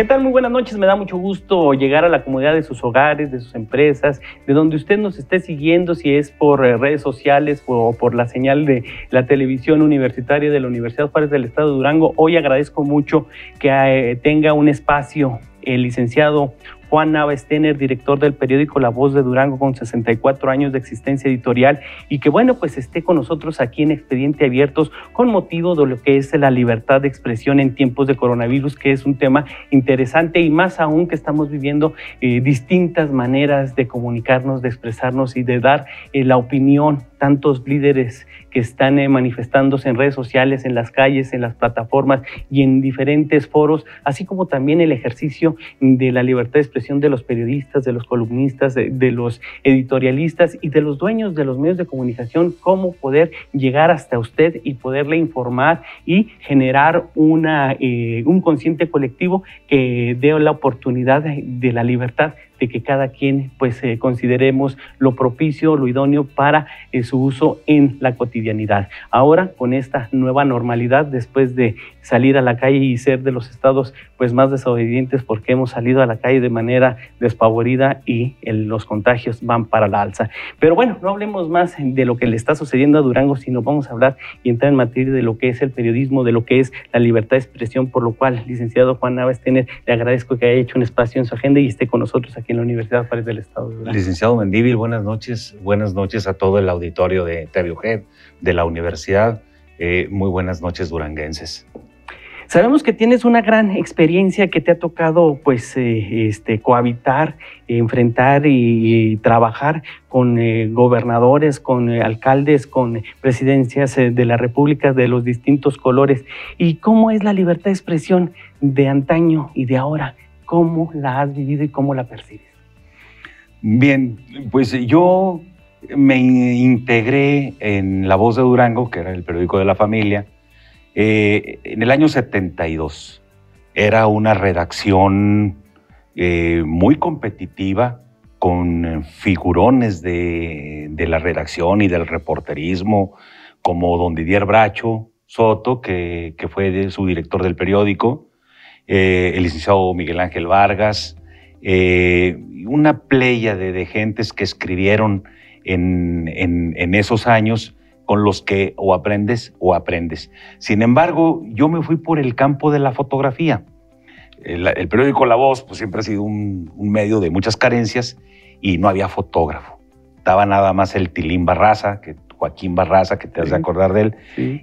¿Qué tal? Muy buenas noches. Me da mucho gusto llegar a la comunidad de sus hogares, de sus empresas, de donde usted nos esté siguiendo, si es por eh, redes sociales o por la señal de la televisión universitaria de la Universidad Juárez del Estado de Durango. Hoy agradezco mucho que eh, tenga un espacio el licenciado Juan Nava Stener, director del periódico La Voz de Durango, con 64 años de existencia editorial, y que bueno, pues esté con nosotros aquí en Expediente Abiertos con motivo de lo que es la libertad de expresión en tiempos de coronavirus, que es un tema interesante y más aún que estamos viviendo eh, distintas maneras de comunicarnos, de expresarnos y de dar eh, la opinión tantos líderes que están eh, manifestándose en redes sociales, en las calles, en las plataformas y en diferentes foros, así como también el ejercicio de la libertad de expresión de los periodistas, de los columnistas, de, los editorialistas y de los dueños de los medios de comunicación, cómo poder llegar hasta usted y poderle informar y generar una, eh, un consciente colectivo que dé la oportunidad de la libertad de que cada quien pues eh, consideremos lo propicio, lo idóneo para eh, su uso en la cotidianidad. Ahora con esta nueva normalidad, después de salir a la calle y ser de los estados pues más desobedientes porque hemos salido a la calle de manera despavorida y los contagios van para la alza. Pero bueno, no hablemos más de lo que le está sucediendo a Durango, sino vamos a hablar y entrar en materia de lo que es el periodismo, de lo que es la libertad de expresión, por lo cual, licenciado Juan Navas Tener, le agradezco que haya hecho un espacio en su agenda y esté con nosotros aquí en la Universidad Juárez del Estado de Durango. Licenciado Mendívil, buenas noches. Buenas noches a todo el auditorio de TVUG, de la universidad. Eh, muy buenas noches, duranguenses. Sabemos que tienes una gran experiencia que te ha tocado pues eh, este, cohabitar, enfrentar y, trabajar con eh, gobernadores, con alcaldes, con presidencias de la República de los distintos colores. ¿Y cómo es la libertad de expresión de antaño y de ahora? ¿Cómo la has vivido y cómo la percibes? Bien, pues yo me integré en La Voz de Durango, que era el periódico de la familia, eh, en el año 72. Era una redacción eh, muy competitiva, con figurones de, la redacción y del reporterismo, como don Didier Bracho Soto, que, fue su director del periódico, eh, el licenciado Miguel Ángel Vargas, eh, una playa de, gentes que escribieron en, esos años con los que o aprendes o aprendes. Sin embargo, yo me fui por el campo de la fotografía. El, periódico La Voz pues, siempre ha sido un, medio de muchas carencias y no había fotógrafo. Estaba nada más el Tilín Barraza, que, Joaquín Barraza, que te has de acordar de él.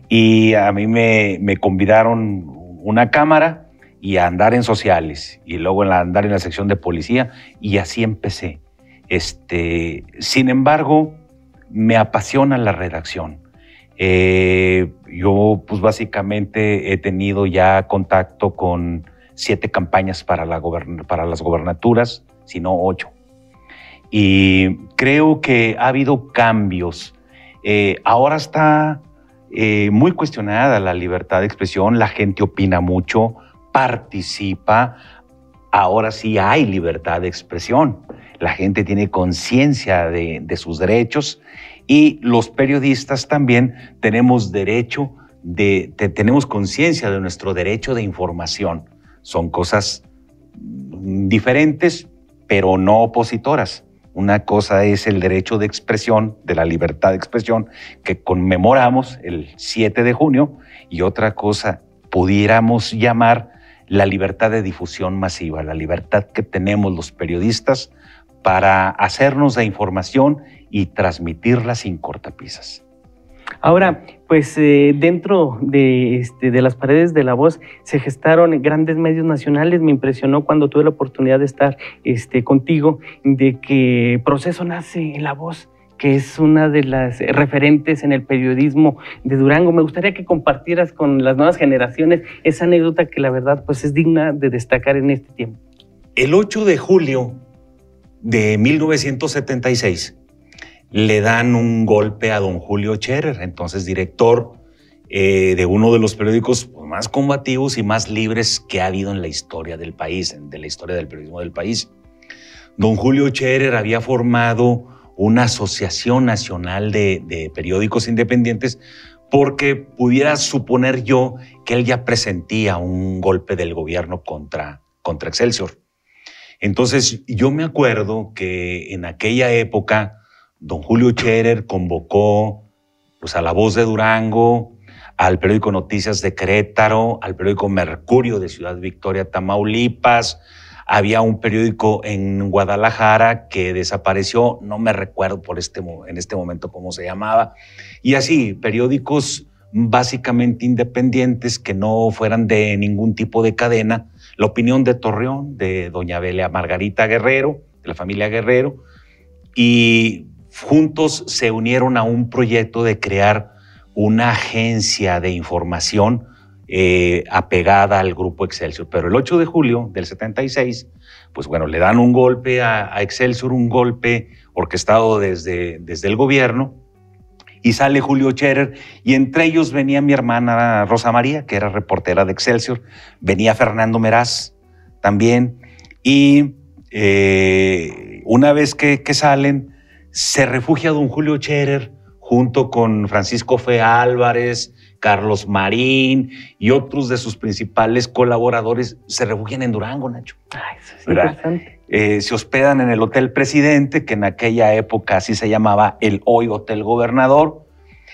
Y a mí me, me convidaron una cámara y a andar en sociales y luego en andar en la sección de policía y así empecé. Este, sin embargo, me apasiona la redacción. Eh, yo pues básicamente he tenido ya contacto con siete campañas para, la para las gobernaturas, si no ocho. Y creo que ha habido cambios. Eh, ahora está eh, muy cuestionada la libertad de expresión, la gente opina mucho, participa, ahora sí hay libertad de expresión. La gente tiene conciencia de, sus derechos y los periodistas también tenemos derecho de, tenemos conciencia de nuestro derecho de información. Son cosas diferentes, pero no opositoras. Una cosa es el derecho de expresión, de la libertad de expresión, que conmemoramos el 7 de junio, y otra cosa pudiéramos llamar la libertad de difusión masiva, la libertad que tenemos los periodistas para hacernos la información y transmitirla sin cortapisas. Ahora, pues eh, dentro de, este, de las paredes de la voz se gestaron grandes medios nacionales. Me impresionó cuando tuve la oportunidad de estar este, contigo, de que Proceso nace en la voz que es una de las referentes en el periodismo de Durango. Me gustaría que compartieras con las nuevas generaciones esa anécdota que la verdad pues es digna de destacar en este tiempo. El 8 de julio de 1976 le dan un golpe a don Julio Scherer, entonces director eh, de uno de los periódicos pues, más combativos y más libres que ha habido en la historia del país, de la historia del periodismo del país. Don Julio Scherer había formado una asociación nacional de, periódicos independientes porque pudiera suponer yo que él ya presentía un golpe del gobierno contra, contra Excelsior. Entonces, yo me acuerdo que en aquella época, don Julio Scherer convocó pues, a La Voz de Durango, al periódico Noticias de Querétaro, al periódico Mercurio de Ciudad Victoria, Tamaulipas. Había un periódico en Guadalajara que desapareció, no me recuerdo por este, en este momento cómo se llamaba. Y así, periódicos básicamente independientes que no fueran de ningún tipo de cadena. La opinión de Torreón, de doña Belia Margarita Guerrero, de la familia Guerrero, y juntos se unieron a un proyecto de crear una agencia de información eh, apegada al grupo Excelsior. Pero el 8 de julio del 76, pues bueno, le dan un golpe a, Excelsior, un golpe orquestado desde, desde el gobierno, y sale Julio Scherer, y entre ellos venía mi hermana Rosa María, que era reportera de Excelsior, venía Fernando Meraz también, y eh, una vez que, que, salen, se refugia don Julio Scherer junto con Francisco Fe Álvarez, Carlos Marín y otros de sus principales colaboradores se refugian en Durango, Nacho. Ay, eso es interesante. Eh, se hospedan en el Hotel Presidente, que en aquella época así se llamaba el hoy Hotel Gobernador.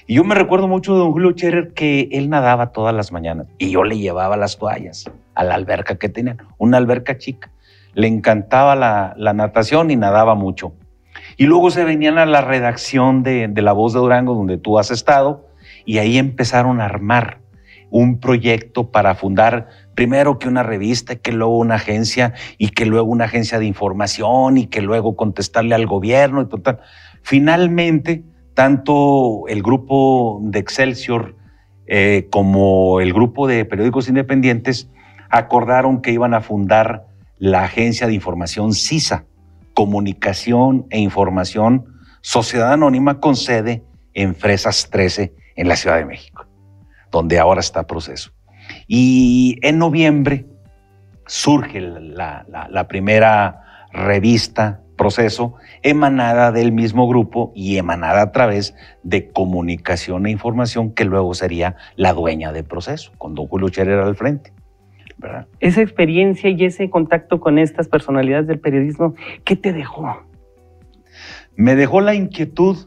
Y yo me recuerdo mucho de don Julio Scherer que él nadaba todas las mañanas y yo le llevaba las toallas a la alberca que tenían, una alberca chica. Le encantaba la, la natación y nadaba mucho. Y luego se venían a la redacción de, La Voz de Durango, donde tú has estado, y ahí empezaron a armar un proyecto para fundar primero que una revista, que luego una agencia, y que luego una agencia de información, y que luego contestarle al gobierno y total. Finalmente, tanto el grupo de Excelsior eh, como el grupo de periódicos independientes acordaron que iban a fundar la agencia de información CISA, Comunicación e Información, Sociedad Anónima con sede en Fresas 13 en la Ciudad de México, donde ahora está proceso. Y en noviembre surge la, primera revista proceso emanada del mismo grupo y emanada a través de comunicación e información que luego sería la dueña del proceso, con don Julio Scherer al frente. Esa experiencia y ese contacto con estas personalidades del periodismo, ¿qué te dejó? Me dejó la inquietud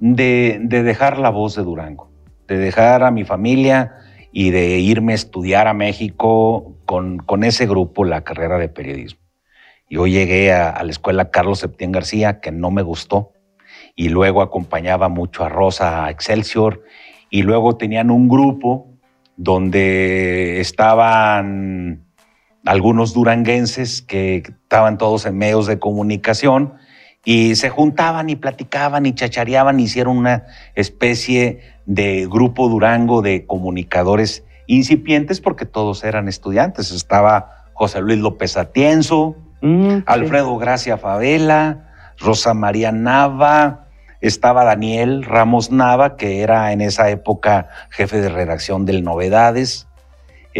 de, dejar la voz de Durango, de dejar a mi familia y de irme a estudiar a México con, con ese grupo, la carrera de periodismo. Yo llegué a, la escuela Carlos Septién García, que no me gustó, y luego acompañaba mucho a Rosa a Excelsior, y luego tenían un grupo donde estaban algunos duranguenses que estaban todos en medios de comunicación y se juntaban y platicaban y chachareaban, hicieron una especie de grupo Durango de comunicadores incipientes porque todos eran estudiantes. Estaba José Luis López Atienzo, mm, Alfredo Gracia Favela, Rosa María Nava, estaba Daniel Ramos Nava, que era en esa época jefe de redacción del Novedades.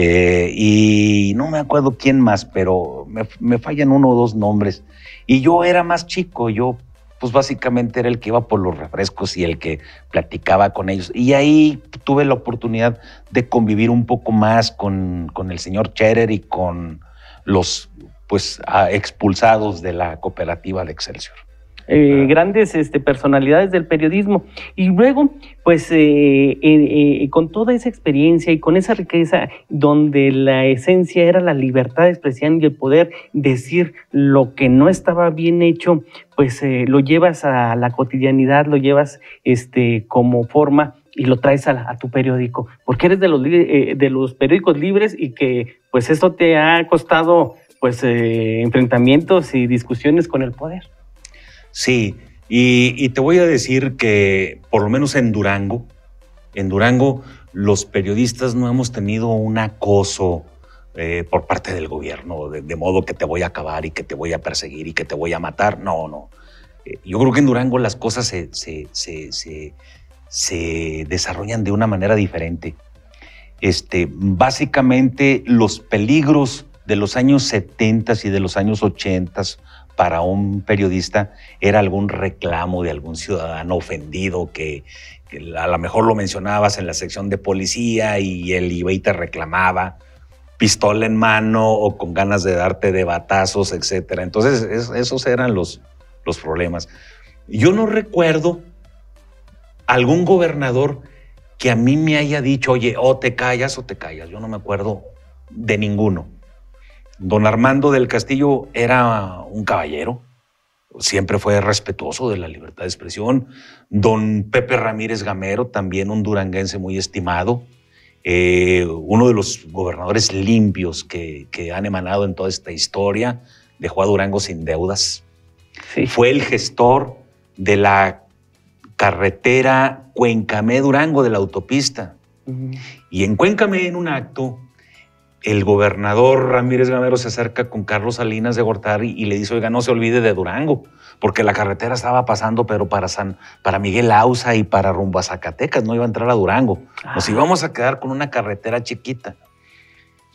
Eh, y no me acuerdo quién más, pero me, fallan uno o dos nombres. Y yo era más chico, yo pues básicamente era el que iba por los refrescos y el que platicaba con ellos. Y ahí tuve la oportunidad de convivir un poco más con, con el señor Cherer y con los pues expulsados de la cooperativa de Excelsior. Eh, grandes este, personalidades del periodismo. Y luego, pues eh, eh, con toda esa experiencia y con esa riqueza donde la esencia era la libertad de expresión y el poder decir lo que no estaba bien hecho, pues lo llevas a la cotidianidad, lo llevas este, como forma y lo traes a, tu periódico, porque eres de los, de los periódicos libres y que pues eso te ha costado pues enfrentamientos y discusiones con el poder. Sí, y, te voy a decir que por lo menos en Durango, en Durango los periodistas no hemos tenido un acoso eh, por parte del gobierno, de, modo que te voy a acabar y que te voy a perseguir y que te voy a matar. No, no. Eh, yo creo que en Durango las cosas se, se, desarrollan de una manera diferente. Este, básicamente los peligros de los años 70 y de los años 80 para un periodista era algún reclamo de algún ciudadano ofendido que, a lo mejor lo mencionabas en la sección de policía y él iba te reclamaba. pistola en mano o con ganas de darte de batazos, etc. Entonces, esos eran los, los problemas. Yo no recuerdo algún gobernador que a mí me haya dicho, oye, o te callas o te callas. Yo no me acuerdo de ninguno. Don Armando del Castillo era un caballero, siempre fue respetuoso de la libertad de expresión. Don Pepe Ramírez Gamero, también un duranguense muy estimado, eh, uno de los gobernadores limpios que, han emanado en toda esta historia, dejó a Durango sin deudas. Fue el gestor de la carretera Cuencamé-Durango de la autopista. Y en Cuencamé, en un acto, el gobernador Ramírez Gamero se acerca con Carlos Salinas de Gortari y le dice, oiga, no se olvide de Durango, porque la carretera estaba pasando, pero para, San, para Miguel Ausa y para rumbo a Zacatecas, no iba a entrar a Durango. Nos ah. íbamos a quedar con una carretera chiquita.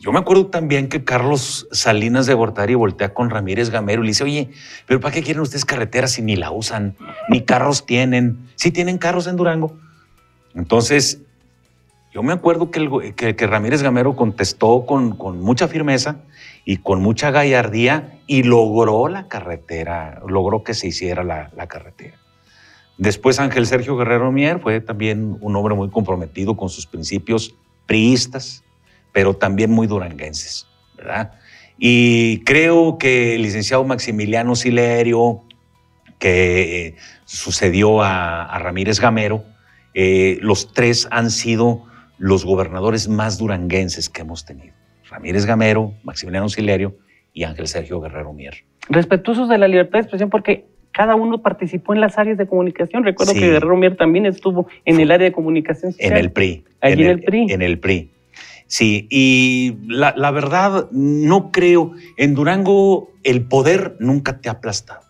Yo me acuerdo también que Carlos Salinas de Gortari voltea con Ramírez Gamero y le dice, oye, pero ¿para qué quieren ustedes carreteras si ni la usan, ni carros tienen? Sí tienen carros en Durango. Entonces, yo me acuerdo que, Ramírez Gamero contestó con, mucha firmeza y con mucha gallardía y logró la carretera, logró que se hiciera la, carretera. Después Ángel Sergio Guerrero Mier fue también un hombre muy comprometido con sus principios priistas, pero también muy duranguenses, ¿verdad? Y creo que el licenciado Maximiliano Silerio, que sucedió a, a Ramírez Gamero, eh, los tres han sido los gobernadores más duranguenses que hemos tenido. Ramírez Gamero, Maximiliano Silerio y Ángel Sergio Guerrero Mier. Respetuosos de la libertad de expresión porque cada uno participó en las áreas de comunicación. Recuerdo que Guerrero Mier también estuvo en el área de comunicación social. En el PRI. Allí en, el, PRI. En el PRI. Sí, y la, la, verdad, no creo, en Durango el poder nunca te ha aplastado.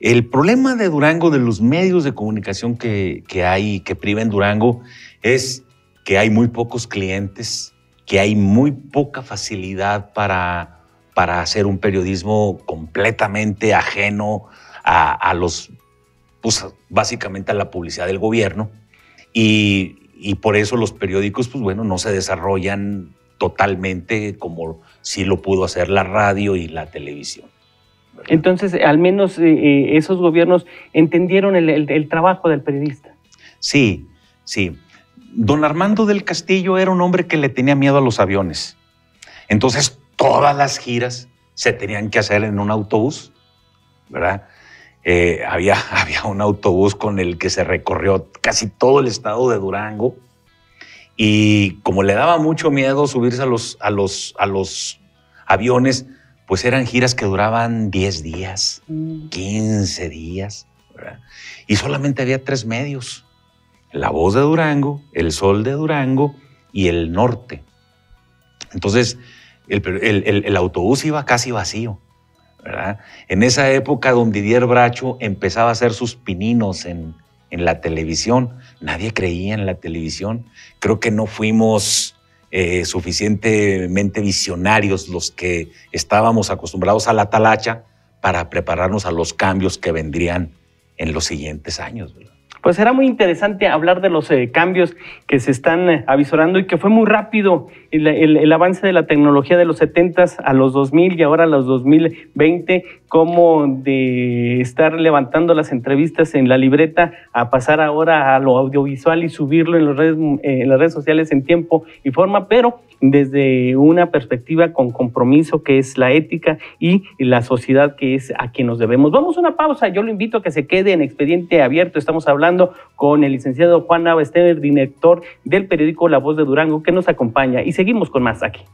El problema de Durango, de los medios de comunicación que, que hay, que priven Durango, es que hay muy pocos clientes, que hay muy poca facilidad para, para hacer un periodismo completamente ajeno a, los, pues básicamente a la publicidad del gobierno. Y, por eso los periódicos, pues bueno, no se desarrollan totalmente como sí lo pudo hacer la radio y la televisión. Entonces, al menos eh, eh, esos gobiernos entendieron el trabajo del periodista. Sí, sí. Don Armando del Castillo era un hombre que le tenía miedo a los aviones. Entonces todas las giras se tenían que hacer en un autobús, ¿verdad? Eh, había, había un autobús con el que se recorrió casi todo el estado de Durango y como le daba mucho miedo subirse a los, a los, a los aviones, pues eran giras que duraban 10 días, 15 mm. días, ¿verdad? Y solamente había tres medios. La Voz de Durango, El Sol de Durango y El Norte. Entonces, el, autobús iba casi vacío. ¿verdad? En esa época, don Didier Bracho empezaba a hacer sus pininos en, la televisión. Nadie creía en la televisión. Creo que no fuimos eh, suficientemente visionarios los que estábamos acostumbrados a la talacha para prepararnos a los cambios que vendrían en los siguientes años. ¿verdad? Pues era muy interesante hablar de los eh, cambios que se están eh, avisorando y que fue muy rápido el, avance de la tecnología de los 70 a los 2000 y ahora a los 2020, como de estar levantando las entrevistas en la libreta a pasar ahora a lo audiovisual y subirlo en, los redes, en las redes sociales en tiempo y forma, pero desde una perspectiva con compromiso que es la ética y la sociedad que es a quien nos debemos. Vamos a una pausa, yo lo invito a que se quede en expediente abierto, estamos hablando con el licenciado Juan Nava director del periódico La Voz de Durango, que nos acompaña y seguimos con más aquí.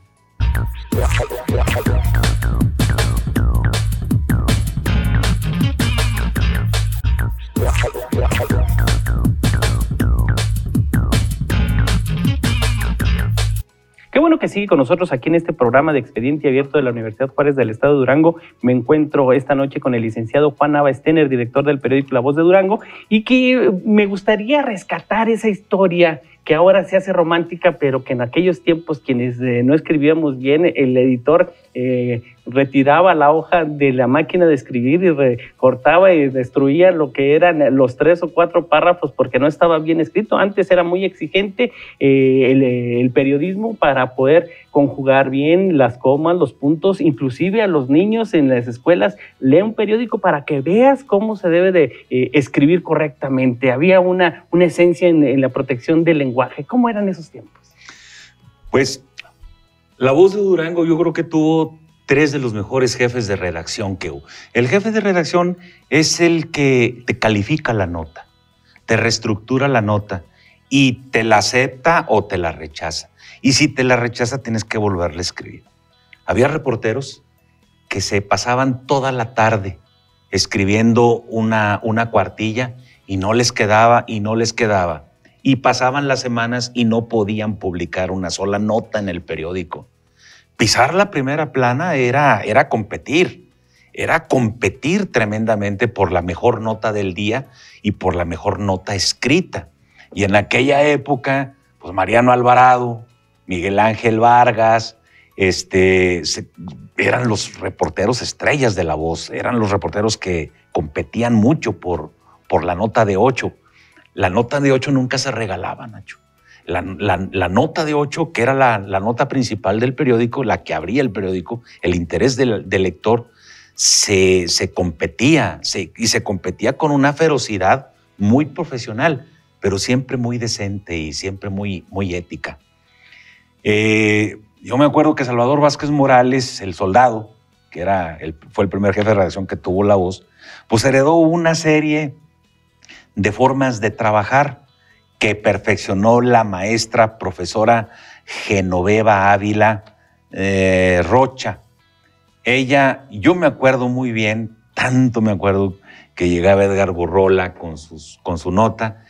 Qué bueno que sigue con nosotros aquí en este programa de Expediente Abierto de la Universidad Juárez del Estado de Durango. Me encuentro esta noche con el licenciado Juan Nava Stener, director del periódico La Voz de Durango, y que me gustaría rescatar esa historia que ahora se hace romántica, pero que en aquellos tiempos quienes eh, no escribíamos bien, el editor eh, retiraba la hoja de la máquina de escribir y recortaba y destruía lo que eran los tres o cuatro párrafos porque no estaba bien escrito. Antes era muy exigente eh, el, periodismo para poder conjugar bien las comas, los puntos, inclusive a los niños en las escuelas, lee un periódico para que veas cómo se debe de eh, escribir correctamente. Había una, una esencia en, en la protección del lenguaje. ¿Cómo eran esos tiempos? Pues la voz de Durango yo creo que tuvo tres de los mejores jefes de redacción que hubo. El jefe de redacción es el que te califica la nota, te reestructura la nota y te la acepta o te la rechaza. Y si te la rechaza, tienes que volverle a escribir. Había reporteros que se pasaban toda la tarde escribiendo una, una cuartilla y no les quedaba y no les quedaba. Y pasaban las semanas y no podían publicar una sola nota en el periódico pisar la primera plana era, era competir, era competir tremendamente por la mejor nota del día y por la mejor nota escrita. Y en aquella época, pues Mariano Alvarado, Miguel Ángel Vargas, este, eran los reporteros estrellas de la voz, eran los reporteros que competían mucho por, por la nota de ocho. La nota de ocho nunca se regalaba, Nacho la, nota de 8, que era la, nota principal del periódico, la que abría el periódico, el interés del, lector, se, competía y se competía con una ferocidad muy profesional, pero siempre muy decente y siempre muy, muy ética. Eh, yo me acuerdo que Salvador Vázquez Morales, el soldado, que era fue el primer jefe de redacción que tuvo la voz, pues heredó una serie de formas de trabajar que perfeccionó la maestra profesora Genoveva Ávila eh, Rocha. Ella, yo me acuerdo muy bien, tanto me acuerdo que llegaba Edgar Burrola con, sus, con su nota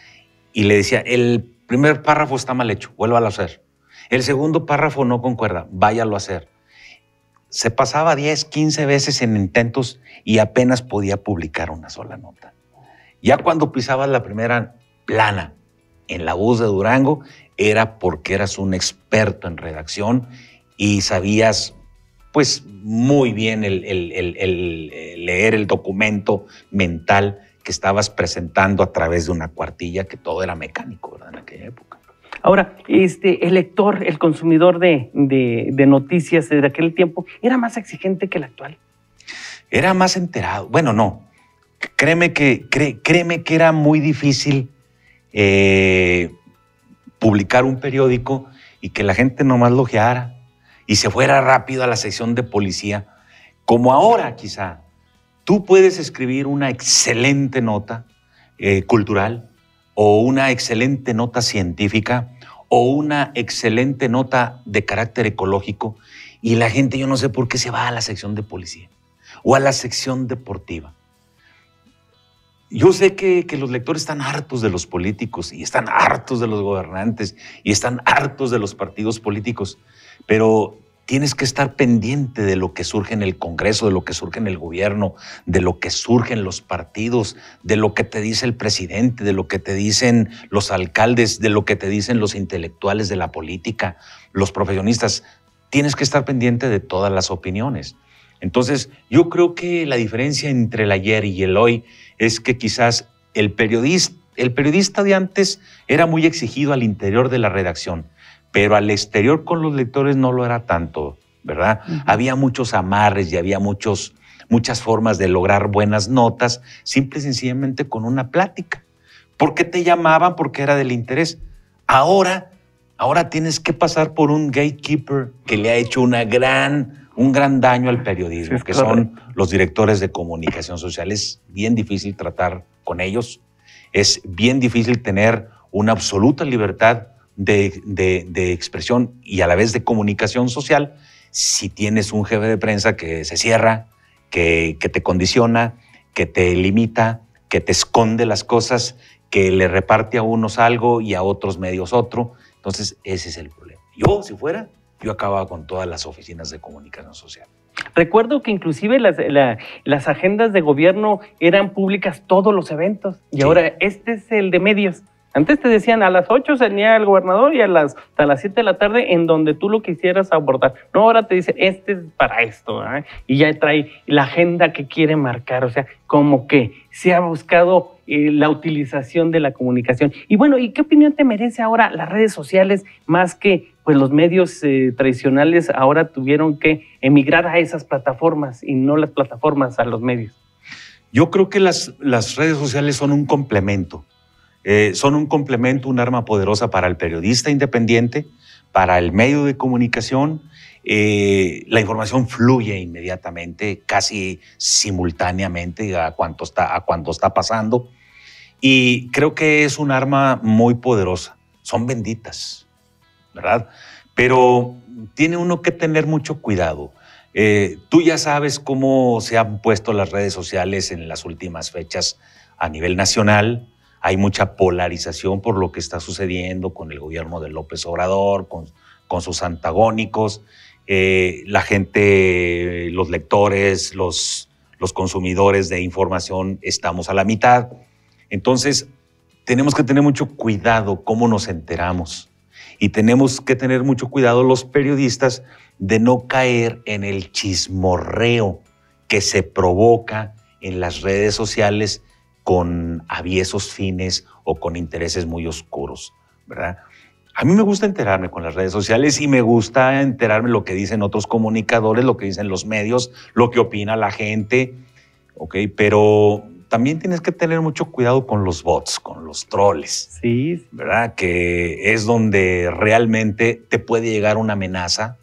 y le decía, el primer párrafo está mal hecho, vuélvalo a hacer. El segundo párrafo no concuerda, váyalo a hacer. Se pasaba 10, 15 veces en intentos y apenas podía publicar una sola nota. Ya cuando pisaba la primera plana, en la voz de Durango era porque eras un experto en redacción y sabías pues muy bien el, leer el documento mental que estabas presentando a través de una cuartilla, que todo era mecánico ¿verdad? en aquella época. Ahora, este, el lector, el consumidor de, noticias de aquel tiempo, ¿era más exigente que el actual? Era más enterado. Bueno, no. Créeme que, créeme que era muy difícil eh, publicar un periódico y que la gente nomás lo y se fuera rápido a la sección de policía, como ahora quizá. Tú puedes escribir una excelente nota eh, cultural o una excelente nota científica o una excelente nota de carácter ecológico y la gente yo no sé por qué se va a la sección de policía o a la sección deportiva. Yo sé que, los lectores están hartos de los políticos y están hartos de los gobernantes y están hartos de los partidos políticos, pero tienes que estar pendiente de lo que surge en el Congreso, de lo que surge en el gobierno, de lo que surge en los partidos, de lo que te dice el presidente, de lo que te dicen los alcaldes, de lo que te dicen los intelectuales de la política, los profesionistas. Tienes que estar pendiente de todas las opiniones. Entonces, yo creo que la diferencia entre el ayer y el hoy es que quizás el periodista, el periodista de antes era muy exigido al interior de la redacción, pero al exterior con los lectores no lo era tanto, ¿verdad? Había muchos amarres y había muchos, muchas formas de lograr buenas notas, simple y sencillamente con una plática. Porque te llamaban porque era del interés. Ahora, ahora tienes que pasar por un gatekeeper que le ha hecho una gran un gran daño al periodismo, que son los directores de comunicación social. Es bien difícil tratar con ellos, es bien difícil tener una absoluta libertad de, expresión y a la vez de comunicación social si tienes un jefe de prensa que se cierra, que, que te condiciona, que te limita, que te esconde las cosas, que le reparte a unos algo y a otros medios otro. Entonces, ese es el problema. Yo, si fuera, yo acababa con todas las oficinas de comunicación social. Recuerdo que inclusive las, agendas de gobierno eran públicas todos los eventos y ahora este es el de medios. Antes te decían a las 8 venía el gobernador y a las, hasta las 7 de la tarde en donde tú lo quisieras abordar. No, ahora te dice, este es para esto. ¿eh? Y ya trae la agenda que quiere marcar. O sea, como que se ha buscado eh, la utilización de la comunicación. Y bueno, ¿y qué opinión te merece ahora las redes sociales más que pues los medios eh, tradicionales ahora tuvieron que emigrar a esas plataformas y no las plataformas a los medios? Yo creo que las, las redes sociales son un complemento eh, son un complemento, un arma poderosa para el periodista independiente, para el medio de comunicación. Eh, la información fluye inmediatamente, casi simultáneamente a cuanto está, a cuando está pasando. Y creo que es un arma muy poderosa. Son benditas, Pero tiene uno que tener mucho cuidado. Eh, tú ya sabes cómo se han puesto las redes sociales en las últimas fechas a nivel nacional hay mucha polarización por lo que está sucediendo con el gobierno de López Obrador, con, sus antagónicos. Eh, la gente, los lectores, los consumidores de información estamos a la mitad. Entonces, tenemos que tener mucho cuidado cómo nos enteramos. Y tenemos que tener mucho cuidado los periodistas de no caer en el chismorreo que se provoca en las redes sociales con aviesos fines o con intereses muy oscuros, ¿verdad? A mí me gusta enterarme con las redes sociales y me gusta enterarme lo que dicen otros comunicadores, lo que dicen los medios, lo que opina la gente, ¿ok? Pero también tienes que tener mucho cuidado con los bots, con los troles. Sí. ¿Verdad? Que es donde realmente te puede llegar una amenaza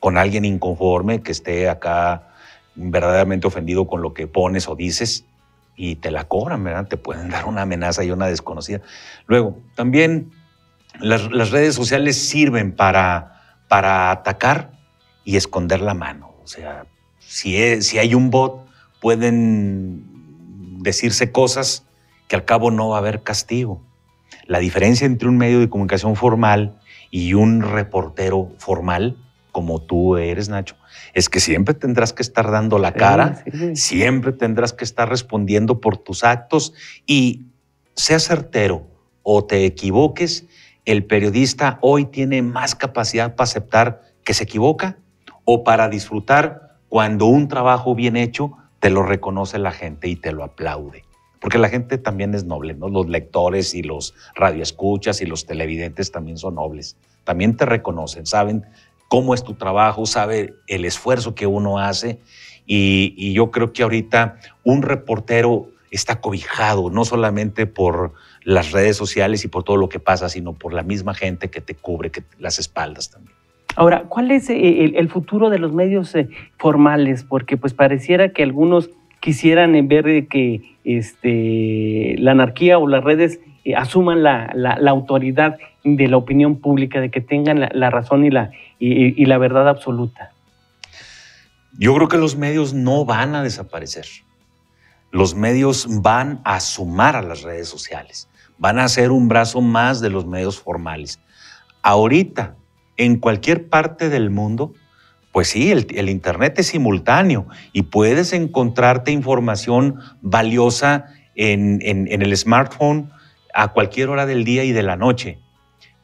con alguien inconforme que esté acá verdaderamente ofendido con lo que pones o dices y te la cobran, ¿verdad? Te pueden dar una amenaza y una desconocida. Luego, también las, redes sociales sirven para, para atacar y esconder la mano. O sea, si, si hay un bot, pueden decirse cosas que al cabo no va a haber castigo. La diferencia entre un medio de comunicación formal y un reportero formal, como tú eres, Nacho, es que siempre tendrás que estar dando la cara, siempre tendrás que estar respondiendo por tus actos y sea certero o te equivoques, el periodista hoy tiene más capacidad para aceptar que se equivoca o para disfrutar cuando un trabajo bien hecho te lo reconoce la gente y te lo aplaude. Porque la gente también es noble, ¿no? Los lectores y los radioescuchas y los televidentes también son nobles. También te reconocen, saben cómo es tu trabajo, sabe el esfuerzo que uno hace. Y, yo creo que ahorita un reportero está cobijado, no solamente por las redes sociales y por todo lo que pasa, sino por la misma gente que te cubre que las espaldas también. Ahora, ¿cuál es eh, el, futuro de los medios eh, formales? Porque pues pareciera que algunos quisieran ver que este, la anarquía o las redes eh, asuman la, autoridad de la opinión pública, de que tengan la, razón y la, y, la verdad absoluta? Yo creo que los medios no van a desaparecer. Los medios van a sumar a las redes sociales, van a ser un brazo más de los medios formales. Ahorita, en cualquier parte del mundo, pues sí, el, Internet es simultáneo y puedes encontrarte información valiosa en, el smartphone a cualquier hora del día y de la noche.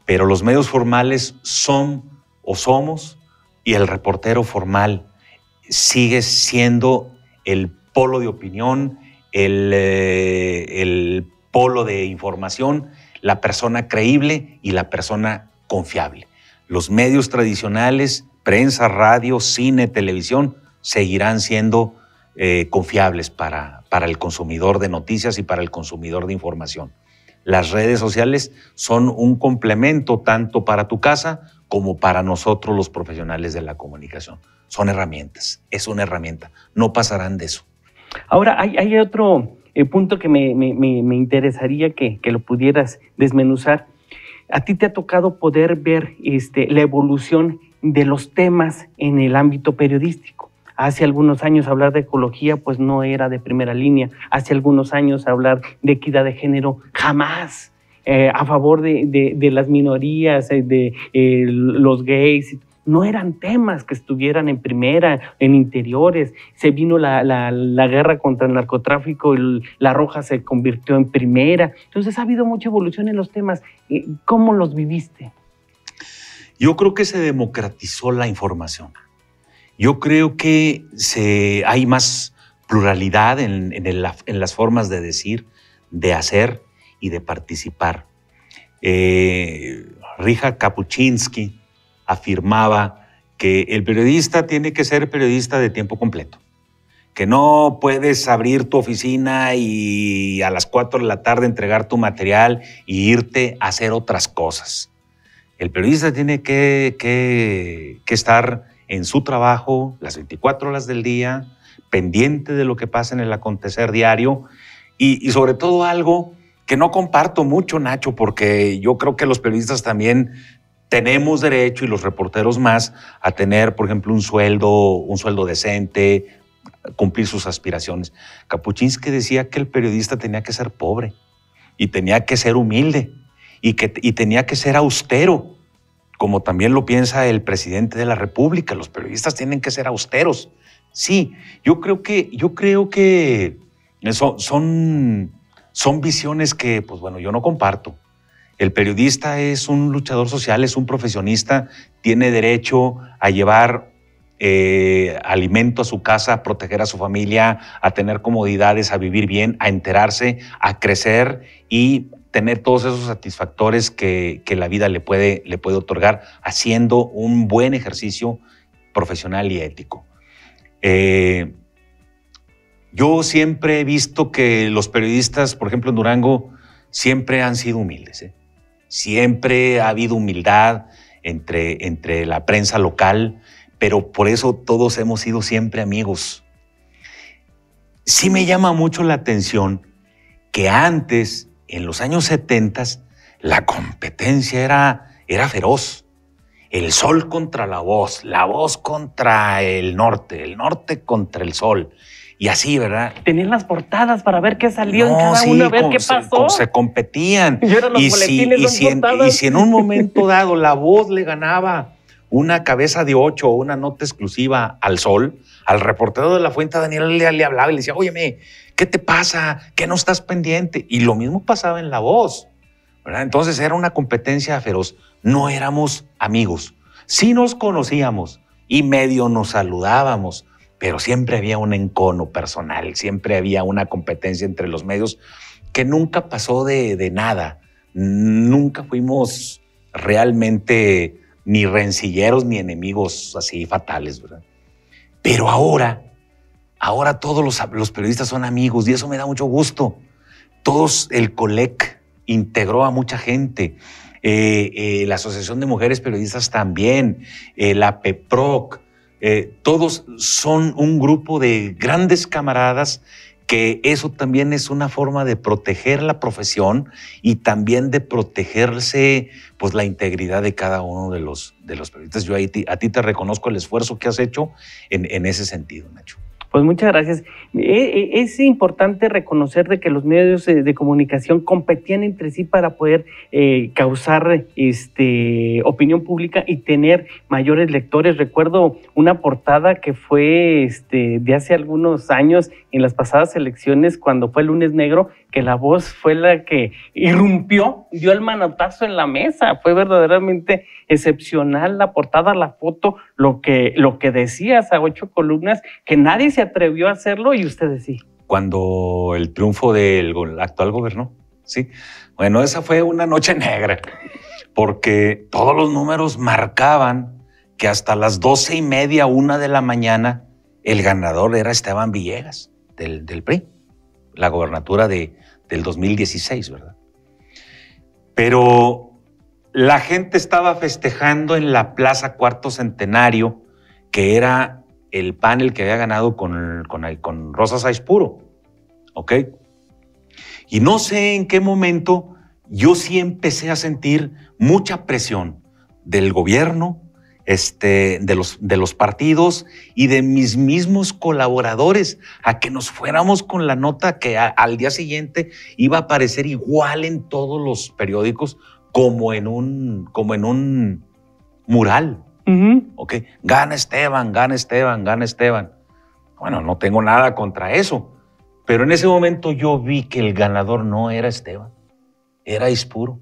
Pero los medios formales son o somos y el reportero formal sigue siendo el polo de opinión, el, eh, el polo de información, la persona creíble y la persona confiable. Los medios tradicionales, prensa, radio, cine, televisión, seguirán siendo eh, confiables para, para el consumidor de noticias y para el consumidor de información. Las redes sociales son un complemento tanto para tu casa como para nosotros los profesionales de la comunicación. Son herramientas, es una herramienta, no pasarán de eso. Ahora, hay, otro eh, punto que me, interesaría que, lo pudieras desmenuzar. A ti te ha tocado poder ver este, la evolución de los temas en el ámbito periodístico. Hace algunos años hablar de ecología pues no era de primera línea. Hace algunos años hablar de equidad de género jamás. Eh, a favor de, las minorías, eh, de eh, los gays. No eran temas que estuvieran en primera, en interiores. Se vino la, la, guerra contra el narcotráfico, la roja se convirtió en primera. Entonces ha habido mucha evolución en los temas. ¿Cómo los viviste? Yo creo que se democratizó la información. Yo creo que se, hay más pluralidad en, las formas de decir, de hacer y de participar. Eh, Rija Kapuczynski afirmaba que el periodista tiene que ser periodista de tiempo completo, que no puedes abrir tu oficina y a las 4 de la tarde entregar tu material y irte a hacer otras cosas. El periodista tiene que, que, estar en su trabajo las 24 horas del día, pendiente de lo que pasa en el acontecer diario y, y sobre todo algo que no comparto mucho, Nacho, porque yo creo que los periodistas también tenemos derecho, y los reporteros más, a tener, por ejemplo, un sueldo, un sueldo decente, cumplir sus aspiraciones. Kapuczynski decía que el periodista tenía que ser pobre y tenía que ser humilde y, que, y tenía que ser austero, como también lo piensa el presidente de la República. Los periodistas tienen que ser austeros. Sí, yo creo que, yo creo que son, son, son visiones que, pues bueno, yo no comparto. El periodista es un luchador social, es un profesionista, tiene derecho a llevar eh, alimento a su casa, a proteger a su familia, a tener comodidades, a vivir bien, a enterarse, a crecer y tener todos esos satisfactores que, la vida le puede, le puede otorgar haciendo un buen ejercicio profesional y ético. Eh, yo siempre he visto que los periodistas, por ejemplo en Durango, siempre han sido humildes. ¿eh? Siempre ha habido humildad entre, entre la prensa local, pero por eso todos hemos sido siempre amigos. Sí me llama mucho la atención que antes, en los años 70, la competencia era, era feroz. El sol contra la voz, la voz contra el norte, el norte contra el sol. Y así, ¿verdad? Tenían las portadas para ver qué salió en cada uno, a ver qué pasó. Se, competían. Y, si, en, un momento dado la voz le ganaba una cabeza de ocho o una nota exclusiva al sol, al reportero de la fuente Daniel le, le hablaba y le decía, óyeme, ¿qué te pasa? ¿Qué no estás pendiente? Y lo mismo pasaba en la voz. ¿verdad? Entonces era una competencia feroz. No éramos amigos. Sí nos conocíamos y medio nos saludábamos pero siempre había un encono personal, siempre había una competencia entre los medios que nunca pasó de, nada. Nunca fuimos realmente ni rencilleros ni enemigos así fatales, ¿verdad? Pero ahora, ahora todos los, periodistas son amigos y eso me da mucho gusto. Todos, el COLEC integró a mucha gente. Eh, eh, la Asociación de Mujeres Periodistas también, eh, la PEPROC, eh, todos son un grupo de grandes camaradas que eso también es una forma de proteger la profesión y también de protegerse pues la integridad de cada uno de los, de los periodistas. Yo a ti, a ti te reconozco el esfuerzo que has hecho en, en ese sentido, Nacho. Pues muchas gracias. E, e, es importante reconocer de que los medios de comunicación competían entre sí para poder eh, causar este, opinión pública y tener mayores lectores. Recuerdo una portada que fue este, de hace algunos años en las pasadas elecciones cuando fue el lunes negro, que la voz fue la que irrumpió, dio el manotazo en la mesa. Fue verdaderamente excepcional la portada, la foto, lo que, lo que decías a ocho columnas, que nadie se atrevió a hacerlo y ustedes sí. Cuando el triunfo del actual gobierno, sí. Bueno, esa fue una noche negra, porque todos los números marcaban que hasta las doce y media, una de la mañana, el ganador era Esteban Villegas del, del PRI, la gobernatura de, del 2016, ¿verdad? Pero la gente estaba festejando en la Plaza Cuarto Centenario, que era el panel que había ganado con, con, con Rosa Puro. ¿Ok? Y no sé en qué momento yo sí empecé a sentir mucha presión del gobierno, este, de, los, de los partidos y de mis mismos colaboradores a que nos fuéramos con la nota que al día siguiente iba a aparecer igual en todos los periódicos como en un, como en un mural. ¿Ok? Gana Esteban, gana Esteban, gana Esteban. Bueno, no tengo nada contra eso. Pero en ese momento yo vi que el ganador no era Esteban, era Ispuro.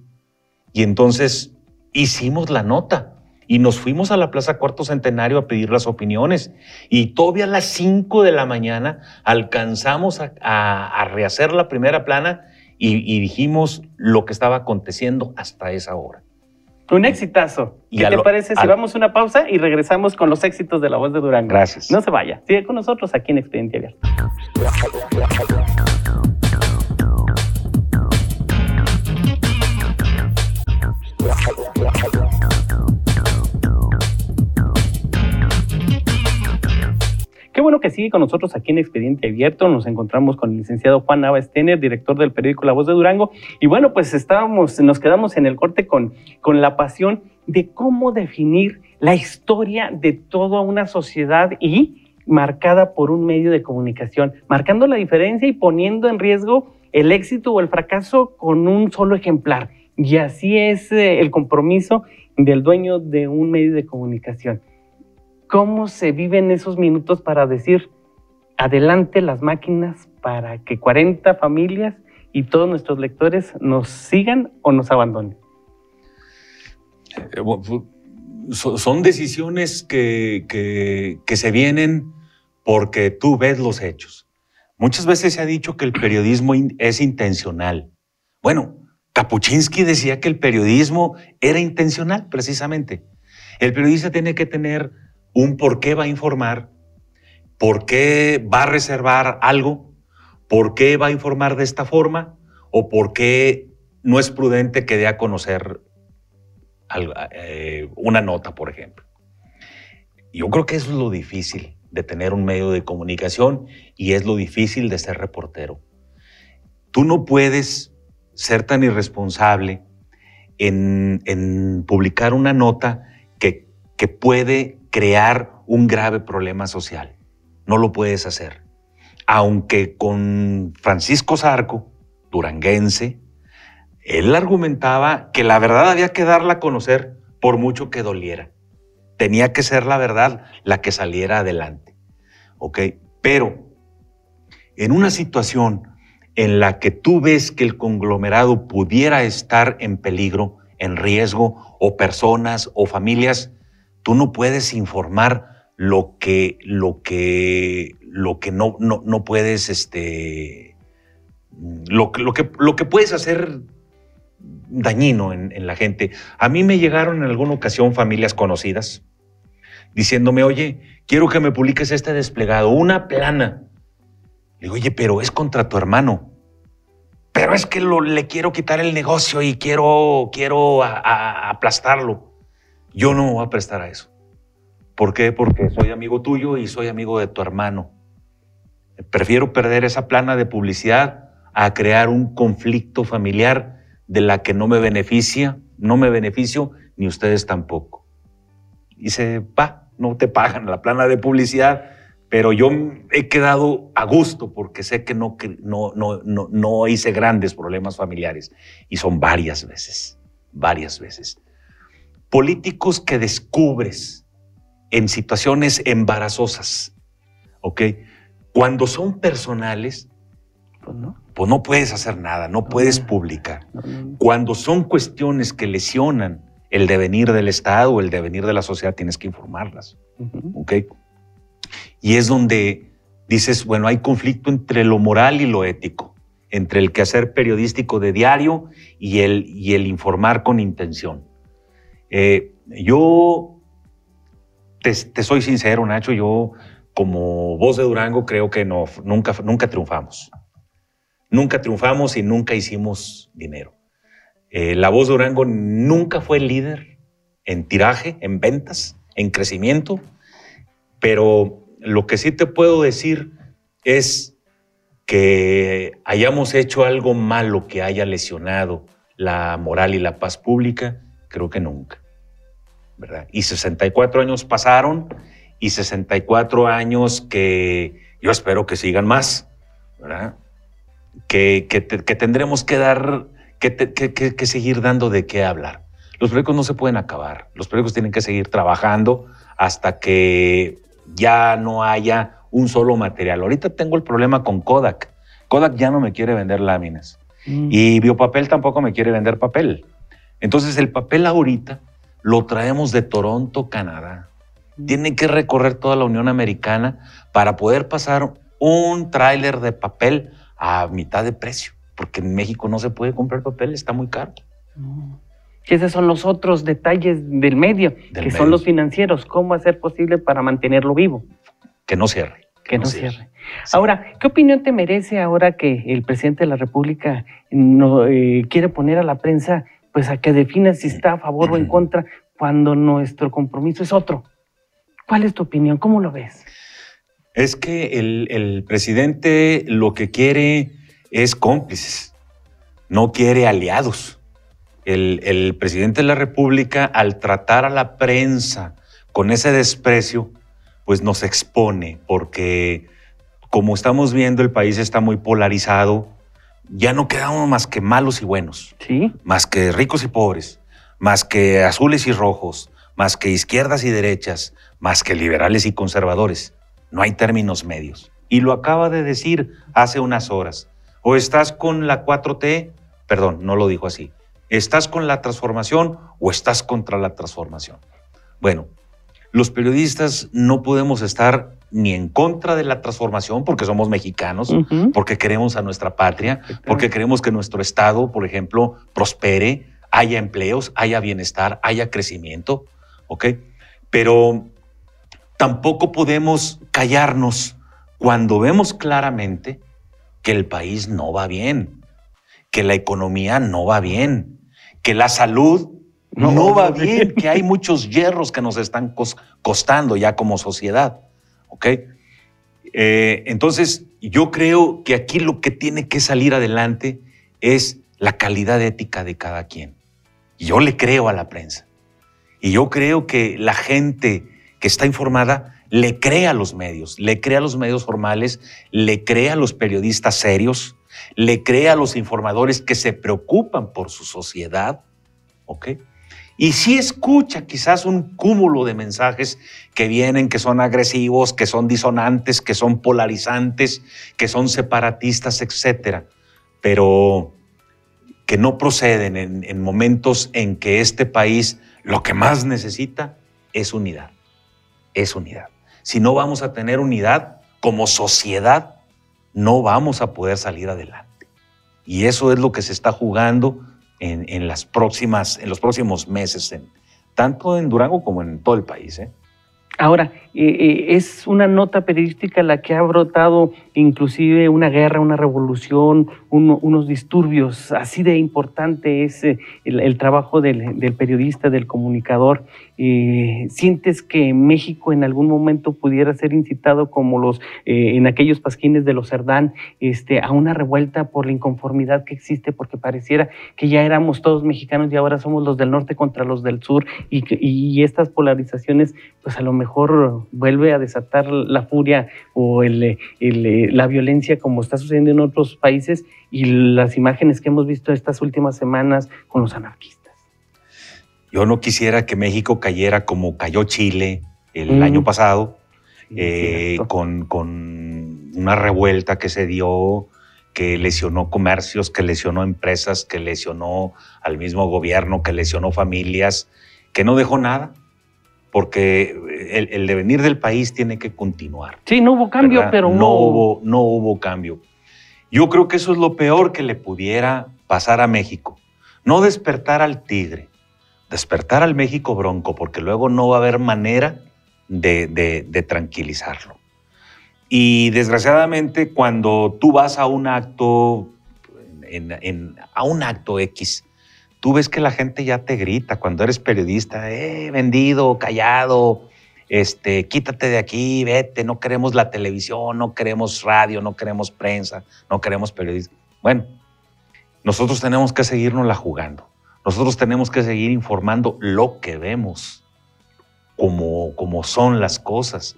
Y entonces hicimos la nota y nos fuimos a la Plaza Cuarto Centenario a pedir las opiniones. Y todavía a las 5 de la mañana alcanzamos a, rehacer la primera plana y, dijimos lo que estaba aconteciendo hasta esa hora. Un exitazo. ¿Qué te parece si vamos a una pausa y regresamos con los éxitos de la voz de Durango? Gracias. No se vaya. Sigue con nosotros aquí en Expediente Abierto. Bueno que sigue con nosotros aquí en Expediente Abierto. Nos encontramos con el licenciado Juan Nava Stener, director del periódico La Voz de Durango. Y bueno, pues estábamos, nos quedamos en el corte con, con la pasión de cómo definir la historia de toda una sociedad y marcada por un medio de comunicación, marcando la diferencia y poniendo en riesgo el éxito o el fracaso con un solo ejemplar. Y así es eh, el compromiso del dueño de un medio de comunicación cómo se viven esos minutos para decir, adelante las máquinas para que 40 familias y todos nuestros lectores nos sigan o nos abandonen. Eh, son decisiones que, que, se vienen porque tú ves los hechos. Muchas veces se ha dicho que el periodismo es intencional. Bueno, Kapuczynski decía que el periodismo era intencional, precisamente. El periodista tiene que tener un por qué va a informar, por qué va a reservar algo, por qué va a informar de esta forma o por qué no es prudente que dé a conocer eh, una nota, por ejemplo. Yo creo que eso es lo difícil de tener un medio de comunicación y es lo difícil de ser reportero. Tú no puedes ser tan irresponsable en, publicar una nota que, que puede crear un grave problema social. No lo puedes hacer. Aunque con Francisco Zarco, duranguense, él argumentaba que la verdad había que darla a conocer por mucho que doliera. Tenía que ser la verdad la que saliera adelante. ¿Ok? Pero en una situación en la que tú ves que el conglomerado pudiera estar en peligro, en riesgo, o personas o familias, tú no puedes informar lo que, lo que, lo que no, no, puedes, este, lo, lo, que, lo que puedes hacer dañino en, en, la gente. A mí me llegaron en alguna ocasión familias conocidas diciéndome, oye, quiero que me publiques este desplegado, una plana. Le digo, oye, pero es contra tu hermano. Pero es que lo, le quiero quitar el negocio y quiero, quiero aplastarlo. Yo no me voy a prestar a eso. ¿Por qué? Porque soy amigo tuyo y soy amigo de tu hermano. Prefiero perder esa plana de publicidad a crear un conflicto familiar de la que no me beneficia, no me beneficio, ni ustedes tampoco. Y se va, no te pagan la plana de publicidad, pero yo he quedado a gusto porque sé que no, no, no, no, no hice grandes problemas familiares y son varias veces, varias veces políticos que descubres en situaciones embarazosas, ¿ok? Cuando son personales, pues no, pues no puedes hacer nada, no, puedes publicar. Cuando son cuestiones que lesionan el devenir del Estado o el devenir de la sociedad, tienes que informarlas, ¿ok? Y es donde dices, bueno, hay conflicto entre lo moral y lo ético, entre el quehacer periodístico de diario y el, y el informar con intención. Eh, yo te, soy sincero, Nacho, yo como voz de Durango creo que no, nunca, nunca triunfamos. Nunca triunfamos y nunca hicimos dinero. Eh, la voz de Durango nunca fue líder en tiraje, en ventas, en crecimiento, pero lo que sí te puedo decir es que hayamos hecho algo malo que haya lesionado la moral y la paz pública, Creo que nunca. ¿verdad? Y 64 años pasaron y 64 años que yo espero que sigan más, ¿verdad? Que, que, tendremos que dar, que, que, seguir dando de qué hablar. Los periódicos no se pueden acabar. Los periódicos tienen que seguir trabajando hasta que ya no haya un solo material. Ahorita tengo el problema con Kodak. Kodak ya no me quiere vender láminas. Mm. Y Biopapel tampoco me quiere vender papel. Entonces el papel ahorita lo traemos de Toronto, Canadá. Mm. Tiene que recorrer toda la Unión Americana para poder pasar un tráiler de papel a mitad de precio, porque en México no se puede comprar papel, está muy caro. Mm. Esos son los otros detalles del medio, que son los financieros. ¿Cómo hacer posible para mantenerlo vivo? Que no cierre. Que, no, cierre. Ahora, ¿qué opinión te merece ahora que el presidente de la República no, eh, quiere poner a la prensa pues a que defina si está a favor o en contra cuando nuestro compromiso es otro? ¿Cuál es tu opinión? ¿Cómo lo ves? Es que el, presidente lo que quiere es cómplices, no quiere aliados. El, el, presidente de la República, al tratar a la prensa con ese desprecio, pues nos expone, porque como estamos viendo, el país está muy polarizado. Ya no quedamos más que malos y buenos. Sí. Más que ricos y pobres. Más que azules y rojos. Más que izquierdas y derechas. Más que liberales y conservadores. No hay términos medios. Y lo acaba de decir hace unas horas. O estás con la 4T, perdón, no lo dijo así. ¿Estás con la transformación o estás contra la transformación? Bueno, los periodistas no podemos estar ni en contra de la transformación porque somos mexicanos, porque queremos a nuestra patria, porque queremos que nuestro Estado, por ejemplo, prospere, haya empleos, haya bienestar, haya crecimiento, ¿ok? Pero tampoco podemos callarnos cuando vemos claramente que el país no va bien, que la economía no va bien, que la salud no, va bien, que hay muchos hierros que nos están costando ya como sociedad. ¿Ok? Eh, entonces, yo creo que aquí lo que tiene que salir adelante es la calidad ética de cada quien. Yo le creo a la prensa. Y yo creo que la gente que está informada le cree a los medios, le cree a los medios formales, le cree a los periodistas serios, le cree a los informadores que se preocupan por su sociedad. ¿Ok? Y sí escucha quizás un cúmulo de mensajes que vienen, que son agresivos, que son disonantes, que son polarizantes, que son separatistas, etcétera, pero que no proceden en, en momentos en que este país lo que más necesita es unidad. Es unidad. Si no vamos a tener unidad como sociedad, no vamos a poder salir adelante. Y eso es lo que se está jugando en, las próximas, en los próximos meses, en, tanto en Durango como en todo el país. ¿eh? Ahora, eh, eh, es una nota periodística la que ha brotado inclusive una guerra, una revolución, unos disturbios. Así de importante es eh, el, trabajo del, periodista, del comunicador. ¿Sientes que México en algún momento pudiera ser incitado como los en aquellos pasquines de los Cerdán este, a una revuelta por la inconformidad que existe? Porque pareciera que ya éramos todos mexicanos y ahora somos los del norte contra los del sur y, y estas polarizaciones pues a lo mejor vuelve a desatar la furia o la violencia como está sucediendo en otros países y las imágenes que hemos visto estas últimas semanas con los anarquistas. Yo no quisiera que México cayera como cayó Chile el año pasado, eh, con, con una revuelta que se dio, que lesionó comercios, que lesionó empresas, que lesionó al mismo gobierno, que lesionó familias, que no dejó nada porque el, devenir del país tiene que continuar. Sí, no hubo cambio, pero no... hubo, no hubo cambio. Yo creo que eso es lo peor que le pudiera pasar a México. No despertar al tigre, despertar al México bronco, porque luego no va a haber manera de, tranquilizarlo. Y desgraciadamente cuando tú vas a un acto, a un acto X, tú ves que la gente ya te grita cuando eres periodista, eh, vendido, callado, este, quítate de aquí, vete, no queremos la televisión, no queremos radio, no queremos prensa, no queremos periodismo. Bueno, nosotros tenemos que seguirnos la jugando. Nosotros tenemos que seguir informando lo que vemos, como, como son las cosas.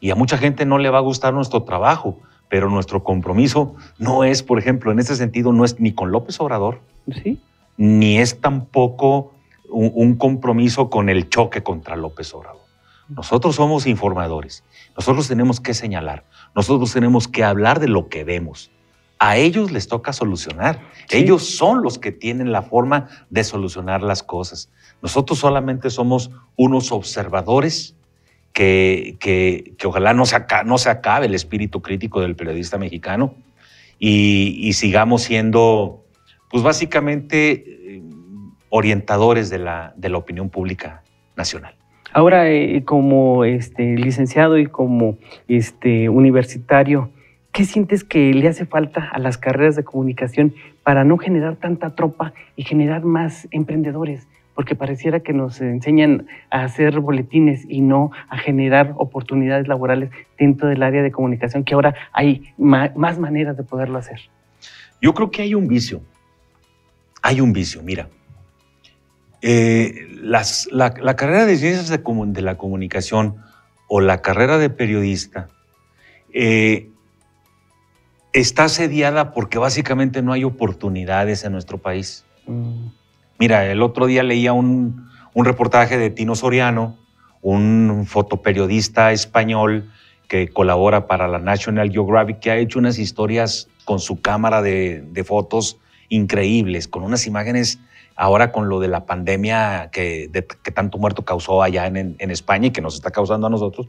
Y a mucha gente no le va a gustar nuestro trabajo, pero nuestro compromiso no es, por ejemplo, en ese sentido, no es ni con López Obrador, ¿Sí? Ni es tampoco un, compromiso con el choque contra López Obrador. Nosotros somos informadores, nosotros tenemos que señalar, nosotros tenemos que hablar de lo que vemos. A ellos les toca solucionar. Ellos son los que tienen la forma de solucionar las cosas. Nosotros solamente somos unos observadores que, que, ojalá no se, no se, acabe el espíritu crítico del periodista mexicano y, sigamos siendo, pues básicamente, eh, orientadores de la, de la opinión pública nacional. Ahora, eh, como este, licenciado y como este, universitario, ¿qué sientes que le hace falta a las carreras de comunicación para no generar tanta tropa y generar más emprendedores? Porque pareciera que nos enseñan a hacer boletines y no a generar oportunidades laborales dentro del área de comunicación, que ahora hay más maneras de poderlo hacer. Yo creo que hay un vicio. Hay un vicio, mira. Eh, la, carrera de ciencias de, la comunicación o la carrera de periodista eh, está asediada porque básicamente no hay oportunidades en nuestro país. Mm. Mira, el otro día leía un, un reportaje de Tino Soriano, un fotoperiodista español que colabora para la National Geographic, que ha hecho unas historias con su cámara de, de fotos increíbles, con unas imágenes ahora con lo de la pandemia que, tanto muerto causó allá en, España y que nos está causando a nosotros,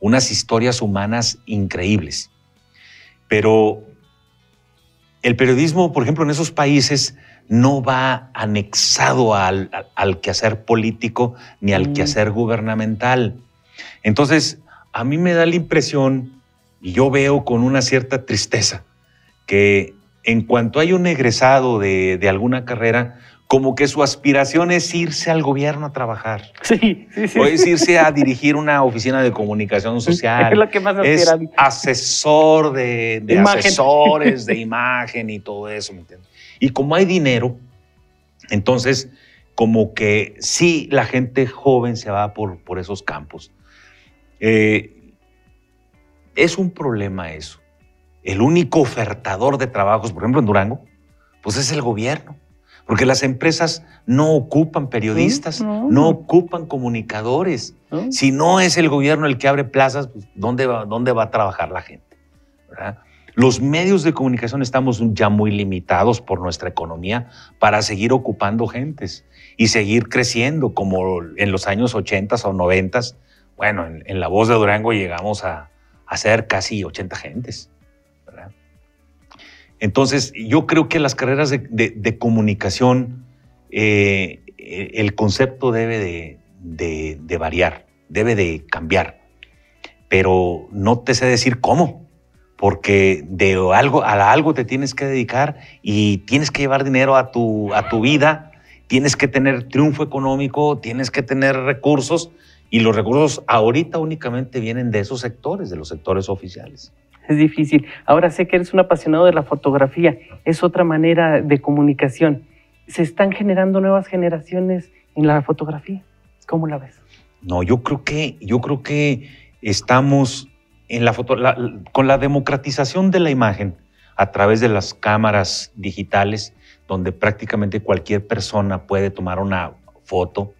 unas historias humanas increíbles. Pero el periodismo, por ejemplo, en esos países no va anexado al, quehacer político ni al mm. quehacer gubernamental. Entonces, a mí me da la impresión, y yo veo con una cierta tristeza, que en cuanto hay un egresado de, de alguna carrera, como que su aspiración es irse al gobierno a trabajar. Sí, sí, sí. O es irse a dirigir una oficina de comunicación social. Es lo que más aspiran. Es asesor de, asesores de imagen y todo eso, ¿me entiendes? Y como hay dinero, entonces como que sí la gente joven se va por, por esos campos. Eh, es un problema eso. El único ofertador de trabajos, por ejemplo en Durango, pues es el gobierno. Porque las empresas no ocupan periodistas, no, ocupan comunicadores. Si no es el gobierno el que abre plazas, pues, ¿dónde, va, ¿dónde va a trabajar la gente? Los medios de comunicación estamos ya muy limitados por nuestra economía para seguir ocupando gentes y seguir creciendo como en los años 80 o 90. Bueno, en, La Voz de Durango llegamos a, a ser casi 80 gentes. Entonces, yo creo que las carreras de, comunicación, eh, el concepto debe de, variar, debe de cambiar, pero no te sé decir cómo, porque de algo, a algo te tienes que dedicar y tienes que llevar dinero a tu, a tu vida, tienes que tener triunfo económico, tienes que tener recursos y los recursos ahorita únicamente vienen de esos sectores, de los sectores oficiales es difícil. Ahora sé que eres un apasionado de la fotografía, es otra manera de comunicación. ¿Se están generando nuevas generaciones en la fotografía? ¿Cómo la ves? No, yo creo que, yo creo que estamos en la foto, con la democratización de la imagen a través de las cámaras digitales, donde prácticamente cualquier persona puede tomar una foto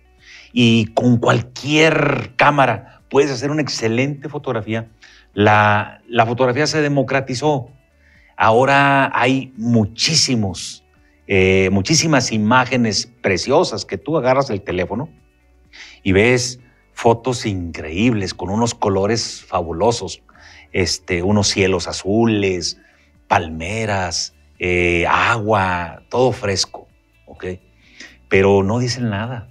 y con cualquier cámara puedes hacer una excelente fotografía la, fotografía se democratizó. Ahora hay muchísimos, eh, muchísimas imágenes preciosas que tú agarras el teléfono y ves fotos increíbles con unos colores fabulosos, este, unos cielos azules, palmeras, eh, agua, todo fresco, ¿ok? Pero no dicen nada.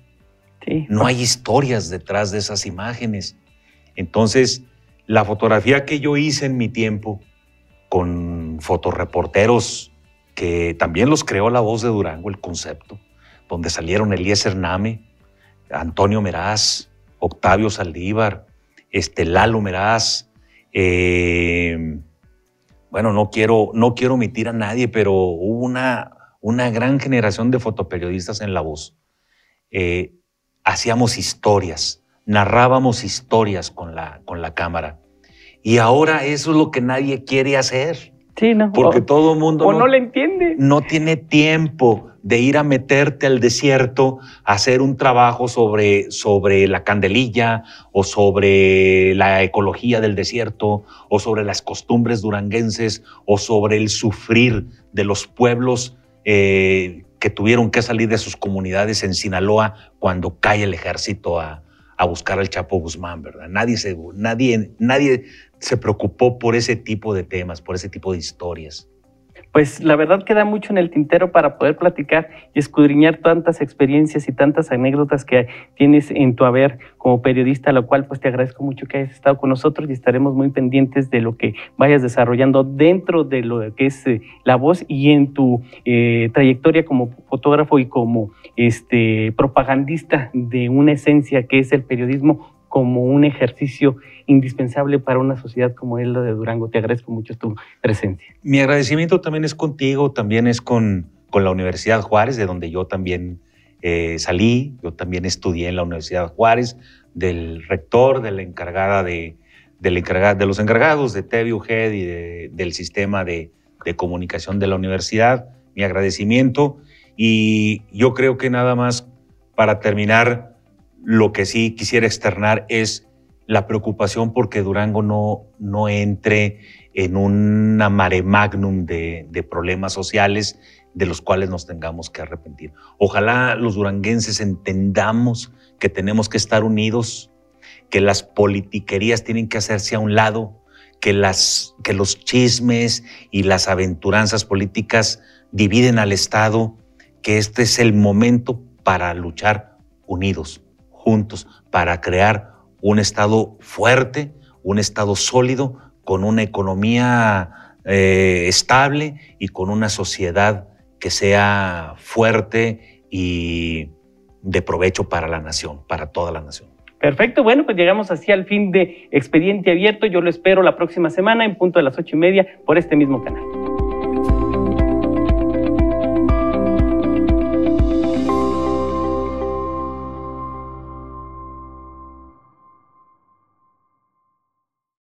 No hay historias detrás de esas imágenes. Entonces, la fotografía que yo hice en mi tiempo con fotoreporteros que también los creó la voz de Durango, el concepto, donde salieron Elías Hername, Antonio Meraz, Octavio Saldívar, este, Lalo Meraz. Eh, bueno, no quiero, no quiero omitir a nadie, pero hubo una, una gran generación de fotoperiodistas en La Voz. Eh, hacíamos historias, narrábamos historias con la, con la cámara. Y ahora eso es lo que nadie quiere hacer. Sí, ¿no? Porque todo el mundo... O no, le entiende. No tiene tiempo de ir a meterte al desierto a hacer un trabajo sobre, sobre la candelilla o sobre la ecología del desierto o sobre las costumbres duranguenses o sobre el sufrir de los pueblos eh, que tuvieron que salir de sus comunidades en Sinaloa cuando cae el ejército a, a buscar al Chapo Guzmán, ¿verdad? Nadie se, nadie, nadie se preocupó por ese tipo de temas, por ese tipo de historias pues la verdad queda mucho en el tintero para poder platicar y escudriñar tantas experiencias y tantas anécdotas que tienes en tu haber como periodista, lo cual pues te agradezco mucho que hayas estado con nosotros y estaremos muy pendientes de lo que vayas desarrollando dentro de lo que es eh, la voz y en tu eh, trayectoria como fotógrafo y como este propagandista de una esencia que es el periodismo como un ejercicio indispensable para una sociedad como es la de Durango. Te agradezco mucho tu presencia. Mi agradecimiento también es contigo, también es con, con la Universidad Juárez, de donde yo también eh, salí, yo también estudié en la Universidad Juárez, del rector, de la encargada de, del de los encargados de TVUGED y del sistema de, de comunicación de la universidad. Mi agradecimiento y yo creo que nada más para terminar, lo que sí quisiera externar es la preocupación porque Durango no, no entre en una mare magnum de, de, problemas sociales de los cuales nos tengamos que arrepentir. Ojalá los duranguenses entendamos que tenemos que estar unidos, que las politiquerías tienen que hacerse a un lado, que, las, que los chismes y las aventuranzas políticas dividen al Estado, que este es el momento para luchar unidos juntos para crear un Estado fuerte, un Estado sólido, con una economía eh, estable y con una sociedad que sea fuerte y de provecho para la nación, para toda la nación. Perfecto, bueno, pues llegamos así al fin de Expediente Abierto. Yo lo espero la próxima semana en punto de las ocho y media por este mismo canal.